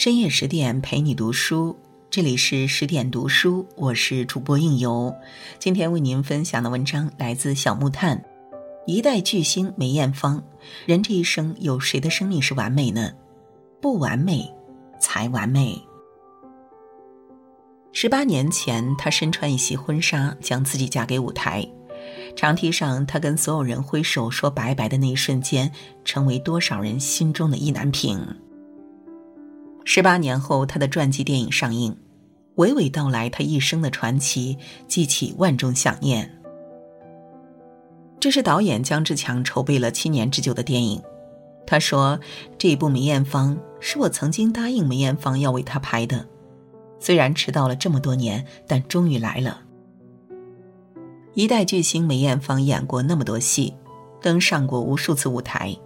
深夜十点陪你读书，这里是十点读书，我是主播应由。今天为您分享的文章来自小木炭。一代巨星梅艳芳，人这一生有谁的生命是完美呢？不完美，才完美。十八年前，她身穿一袭婚纱，将自己嫁给舞台。长梯上，她跟所有人挥手说拜拜的那一瞬间，成为多少人心中的意难平。十八年后，他的传记电影上映，娓娓道来他一生的传奇，激起万众想念。这是导演姜志强筹备了七年之久的电影。他说：“这一部梅艳芳是我曾经答应梅艳芳要为她拍的，虽然迟到了这么多年，但终于来了。”一代巨星梅艳芳演过那么多戏，登上过无数次舞台。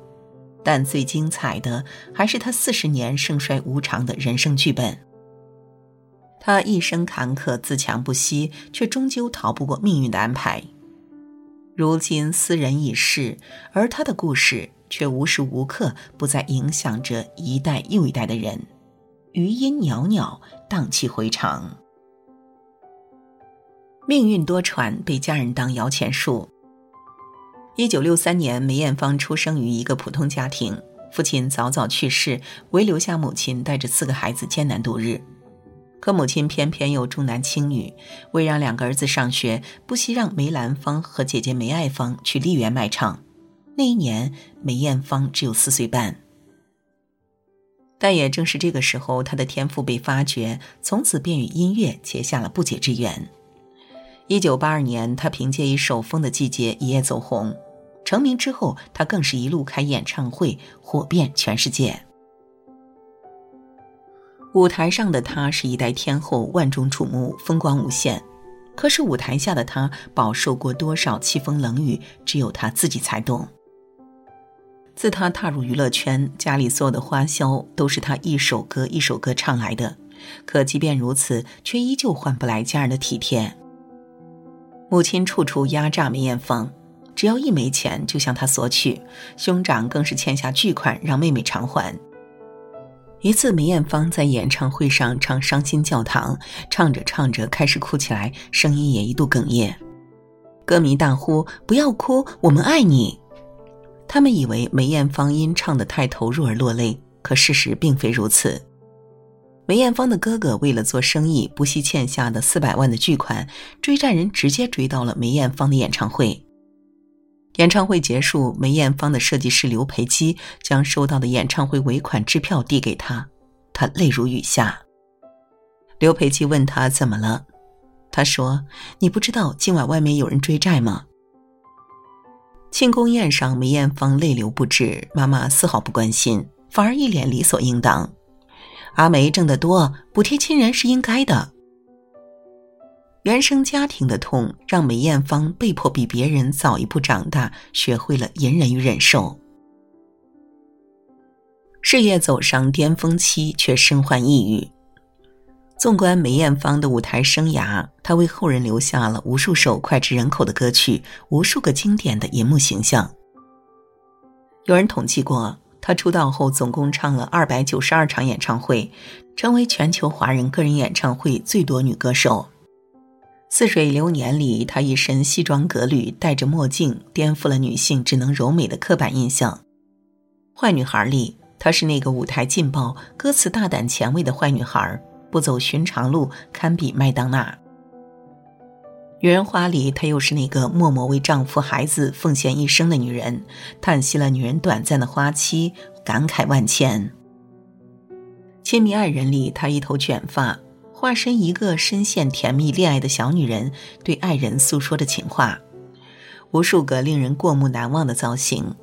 但最精彩的还是他四十年盛衰无常的人生剧本。他一生坎坷，自强不息，却终究逃不过命运的安排。如今斯人已逝，而他的故事却无时无刻不在影响着一代又一代的人。余音袅袅，荡气回肠。命运多舛，被家人当摇钱树。一九六三年，梅艳芳出生于一个普通家庭，父亲早早去世，唯留下母亲带着四个孩子艰难度日。可母亲偏偏又重男轻女，为让两个儿子上学，不惜让梅兰芳和姐姐梅爱芳去丽园卖唱。那一年，梅艳芳只有四岁半。但也正是这个时候，她的天赋被发掘，从此便与音乐结下了不解之缘。一九八二年，她凭借一首《风的季节》一夜走红。成名之后，他更是一路开演唱会，火遍全世界。舞台上的他是一代天后，万众瞩目，风光无限。可是舞台下的他饱受过多少凄风冷雨，只有他自己才懂。自他踏入娱乐圈，家里所有的花销都是他一首歌一首歌唱来的。可即便如此，却依旧换不来家人的体贴。母亲处处压榨梅艳芳。只要一没钱，就向他索取，兄长更是欠下巨款让妹妹偿还。一次，梅艳芳在演唱会上唱《伤心教堂》，唱着唱着开始哭起来，声音也一度哽咽。歌迷大呼：“不要哭，我们爱你！”他们以为梅艳芳因唱得太投入而落泪，可事实并非如此。梅艳芳的哥哥为了做生意，不惜欠下的四百万的巨款，追债人直接追到了梅艳芳的演唱会。演唱会结束，梅艳芳的设计师刘培基将收到的演唱会尾款支票递给他，他泪如雨下。刘培基问他怎么了，他说：“你不知道今晚外面有人追债吗？”庆功宴上，梅艳芳泪流不止，妈妈丝毫不关心，反而一脸理所应当：“阿梅挣得多，补贴亲人是应该的。”原生家庭的痛让梅艳芳被迫比别人早一步长大，学会了隐忍与忍受。事业走上巅峰期，却身患抑郁。纵观梅艳芳的舞台生涯，她为后人留下了无数首脍炙人口的歌曲，无数个经典的银幕形象。有人统计过，她出道后总共唱了二百九十二场演唱会，成为全球华人个人演唱会最多女歌手。似水流年里，她一身西装革履，戴着墨镜，颠覆了女性只能柔美的刻板印象。坏女孩里，她是那个舞台劲爆、歌词大胆前卫的坏女孩，不走寻常路，堪比麦当娜。女人花里，她又是那个默默为丈夫、孩子奉献一生的女人，叹息了女人短暂的花期，感慨万千。亲密爱人里，她一头卷发。化身一个深陷甜蜜恋爱的小女人，对爱人诉说着情话，无数个令人过目难忘的造型，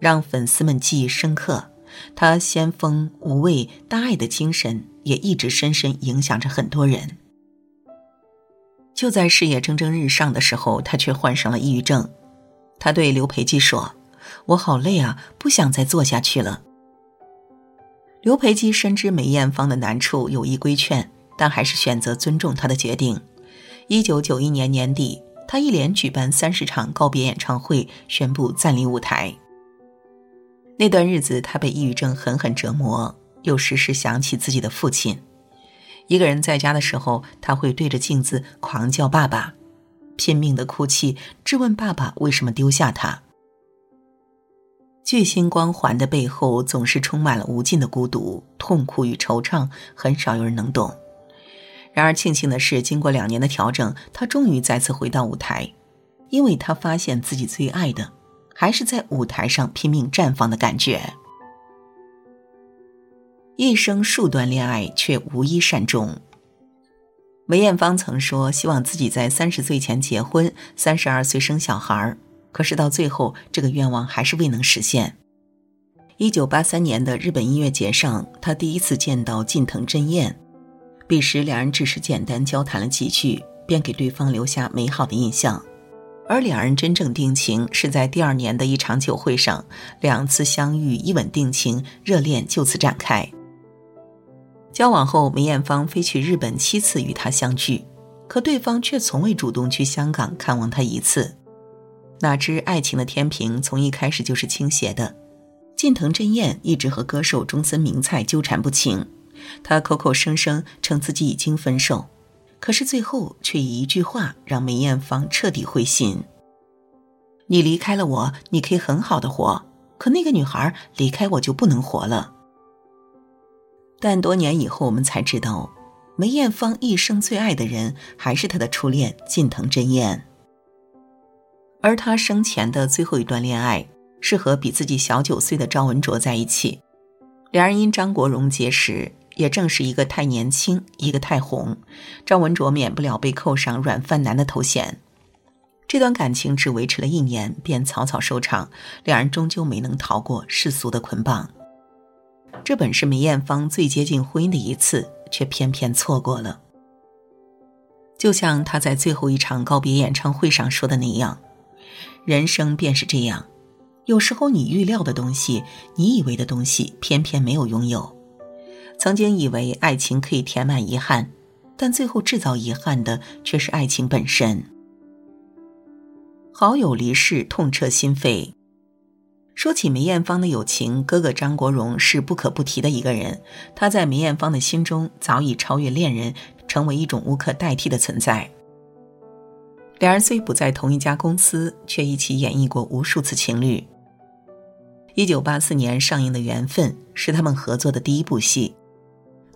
让粉丝们记忆深刻。她先锋无畏、大爱的精神，也一直深深影响着很多人。就在事业蒸蒸日上的时候，她却患上了抑郁症。她对刘培基说：“我好累啊，不想再做下去了。”刘培基深知梅艳芳的难处，有意规劝。但还是选择尊重他的决定。一九九一年年底，他一连举办三十场告别演唱会，宣布暂离舞台。那段日子，他被抑郁症狠狠折磨，又时时想起自己的父亲。一个人在家的时候，他会对着镜子狂叫“爸爸”，拼命的哭泣，质问爸爸为什么丢下他。巨星光环的背后，总是充满了无尽的孤独、痛苦与惆怅，很少有人能懂。然而庆幸的是，经过两年的调整，他终于再次回到舞台，因为他发现自己最爱的，还是在舞台上拼命绽放的感觉。一生数段恋爱，却无一善终。梅艳芳曾说，希望自己在三十岁前结婚，三十二岁生小孩可是到最后，这个愿望还是未能实现。一九八三年的日本音乐节上，他第一次见到近藤真彦，彼时两人只是简单交谈了几句，便给对方留下美好的印象。而两人真正定情，是在第二年的一场酒会上，两次相遇，一吻定情，热恋就此展开。交往后，梅艳芳飞去日本七次与他相聚，可对方却从未主动去香港看望他一次。哪知爱情的天平从一开始就是倾斜的，近藤真彦一直和歌手中森明菜纠缠不清，他口口声声称自己已经分手，可是最后却以一句话让梅艳芳彻底灰心：“你离开了我，你可以很好的活，可那个女孩离开我就不能活了。”但多年以后，我们才知道，梅艳芳一生最爱的人还是她的初恋近藤真彦。而她生前的最后一段恋爱是和比自己小九岁的赵文卓在一起，两人因张国荣结识，也正是一个太年轻，一个太红，赵文卓免不了被扣上软饭男的头衔。这段感情只维持了一年，便草草收场，两人终究没能逃过世俗的捆绑。这本是梅艳芳最接近婚姻的一次，却偏偏错过了。就像她在最后一场告别演唱会上说的那样：“人生便是这样，有时候你预料的东西，你以为的东西，偏偏没有拥有。曾经以为爱情可以填满遗憾，但最后制造遗憾的却是爱情本身。好友离世，痛彻心扉。”说起梅艳芳的友情，哥哥张国荣是不可不提的一个人。他在梅艳芳的心中早已超越恋人，成为一种无可代替的存在。两人虽不在同一家公司，却一起演绎过无数次情侣。一九八四年上映的《缘分》是他们合作的第一部戏。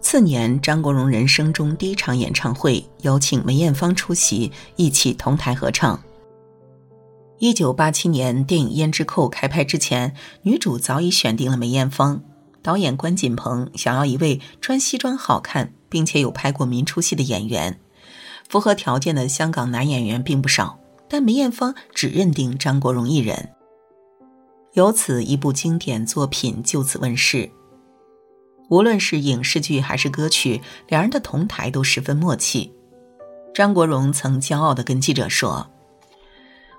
次年，张国荣人生中第一场演唱会，邀请梅艳芳出席，一起同台合唱。一九八七年，电影《胭脂扣》开拍之前，女主早已选定了梅艳芳。导演关锦鹏想要一位穿西装好看，并且有拍过民初戏的演员。符合条件的香港男演员并不少，但梅艳芳只认定张国荣一人。由此，一部经典作品就此问世。无论是影视剧还是歌曲，两人的同台都十分默契。张国荣曾骄傲地跟记者说。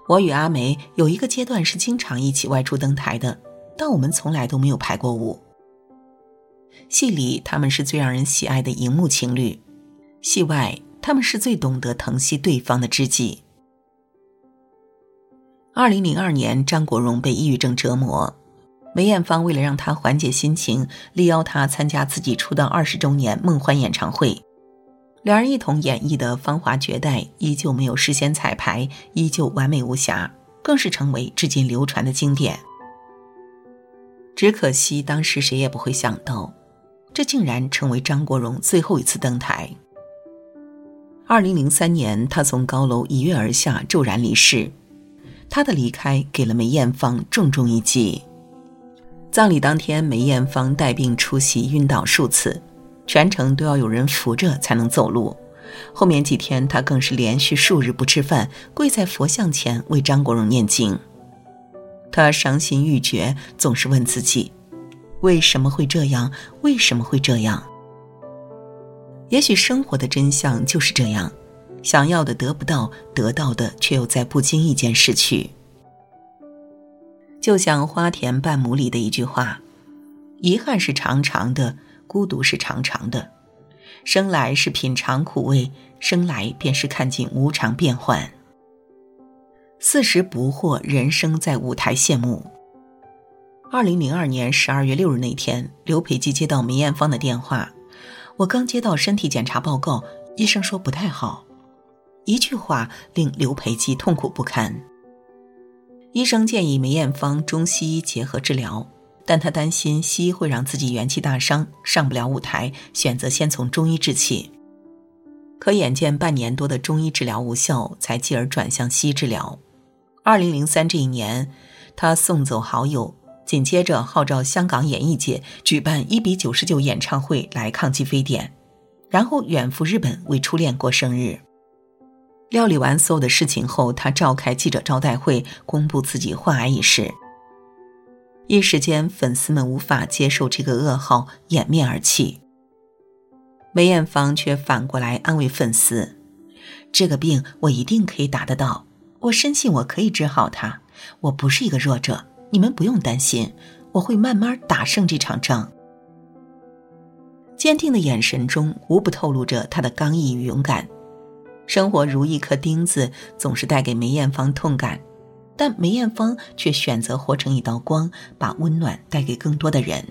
我与阿梅有一个阶段是经常一起外出登台的，但我们从来都没有排过舞。戏里他们是最让人喜爱的荧幕情侣，戏外他们是最懂得疼惜对方的知己。二零零二年，张国荣被抑郁症折磨，梅艳芳为了让他缓解心情，力邀他参加自己出道二十周年梦幻演唱会。两人一同演绎的《芳华绝代》依旧没有事先彩排，依旧完美无瑕，更是成为至今流传的经典。只可惜当时谁也不会想到，这竟然成为张国荣最后一次登台。二零零三年，他从高楼一跃而下，骤然离世。他的离开给了梅艳芳重重一击。葬礼当天，梅艳芳带病出席，晕倒数次。全程都要有人扶着才能走路，后面几天他更是连续数日不吃饭，跪在佛像前为张国荣念经。他伤心欲绝，总是问自己：为什么会这样？为什么会这样？也许生活的真相就是这样：想要的得不到，得到的却又在不经意间失去。就像《花田半亩》里的一句话：“遗憾是长长的。”孤独是长长的，生来是品尝苦味，生来便是看尽无常变幻。四十不惑，人生在舞台谢幕。二零零二年十二月六日那天，刘培基接到梅艳芳的电话。我刚接到身体检查报告，医生说不太好。一句话令刘培基痛苦不堪。医生建议梅艳芳中西医结合治疗，但她担心西医会让自己元气大伤，上不了舞台，选择先从中医治起。可眼见半年多的中医治疗无效，才继而转向西医治疗。二零零三这一年，他送走好友。紧接着号召香港演艺界举办一比九十九演唱会来抗击非典，然后远赴日本为初恋过生日。料理完所有的事情后，他召开记者招待会，公布自己患癌一事。一时间，粉丝们无法接受这个噩耗，掩面而泣。梅艳芳却反过来安慰粉丝：“这个病我一定可以打得到，我深信我可以治好它，我不是一个弱者。”你们不用担心，我会慢慢打胜这场仗。坚定的眼神中无不透露着他的刚毅与勇敢。生活如一颗钉子，总是带给梅艳芳痛感，但梅艳芳却选择活成一道光，把温暖带给更多的人。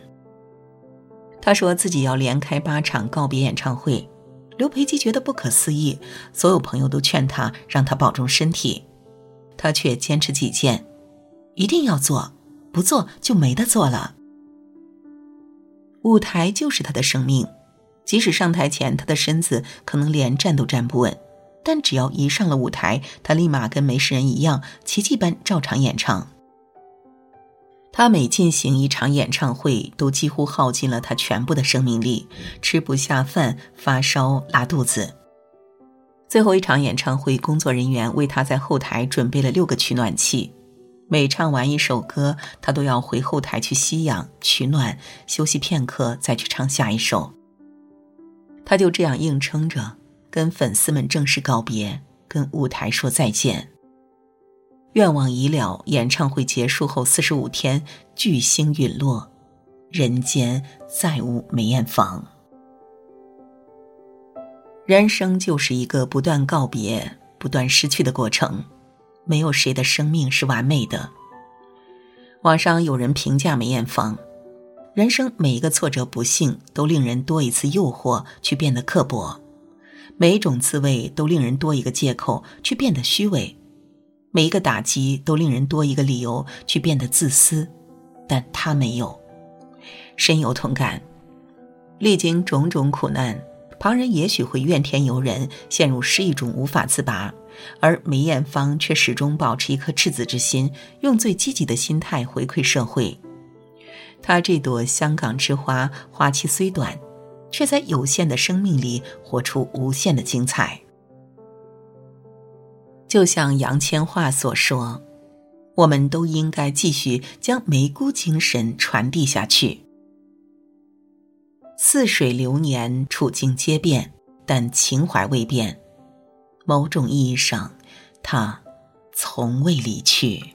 他说自己要连开八场告别演唱会，刘培基觉得不可思议，所有朋友都劝他让他保重身体，他却坚持己见。一定要做，不做就没得做了。舞台就是他的生命，即使上台前他的身子可能连站都站不稳，但只要一上了舞台，他立马跟没事人一样，奇迹般照常演唱。他每进行一场演唱会，都几乎耗尽了他全部的生命力，吃不下饭，发烧，拉肚子。最后一场演唱会，工作人员为他在后台准备了六个取暖器。每唱完一首歌，他都要回后台去吸氧、取暖、休息片刻，再去唱下一首。他就这样硬撑着，跟粉丝们正式告别，跟舞台说再见。愿望已了，演唱会结束后四十五天，巨星陨落，人间再无梅艳芳。人生就是一个不断告别、不断失去的过程。没有谁的生命是完美的。网上有人评价梅艳芳：“人生每一个挫折不幸，都令人多一次诱惑去变得刻薄；每一种滋味，都令人多一个借口去变得虚伪；每一个打击，都令人多一个理由去变得自私。但她没有，深有同感。历经种种苦难，旁人也许会怨天尤人，陷入失意中无法自拔。”而梅艳芳却始终保持一颗赤子之心，用最积极的心态回馈社会。她这朵香港之花，花期虽短，却在有限的生命里活出无限的精彩。就像杨千嬅所说：“我们都应该继续将梅姑精神传递下去。似水流年，处境皆变，但情怀未变。”某种意义上，他从未离去。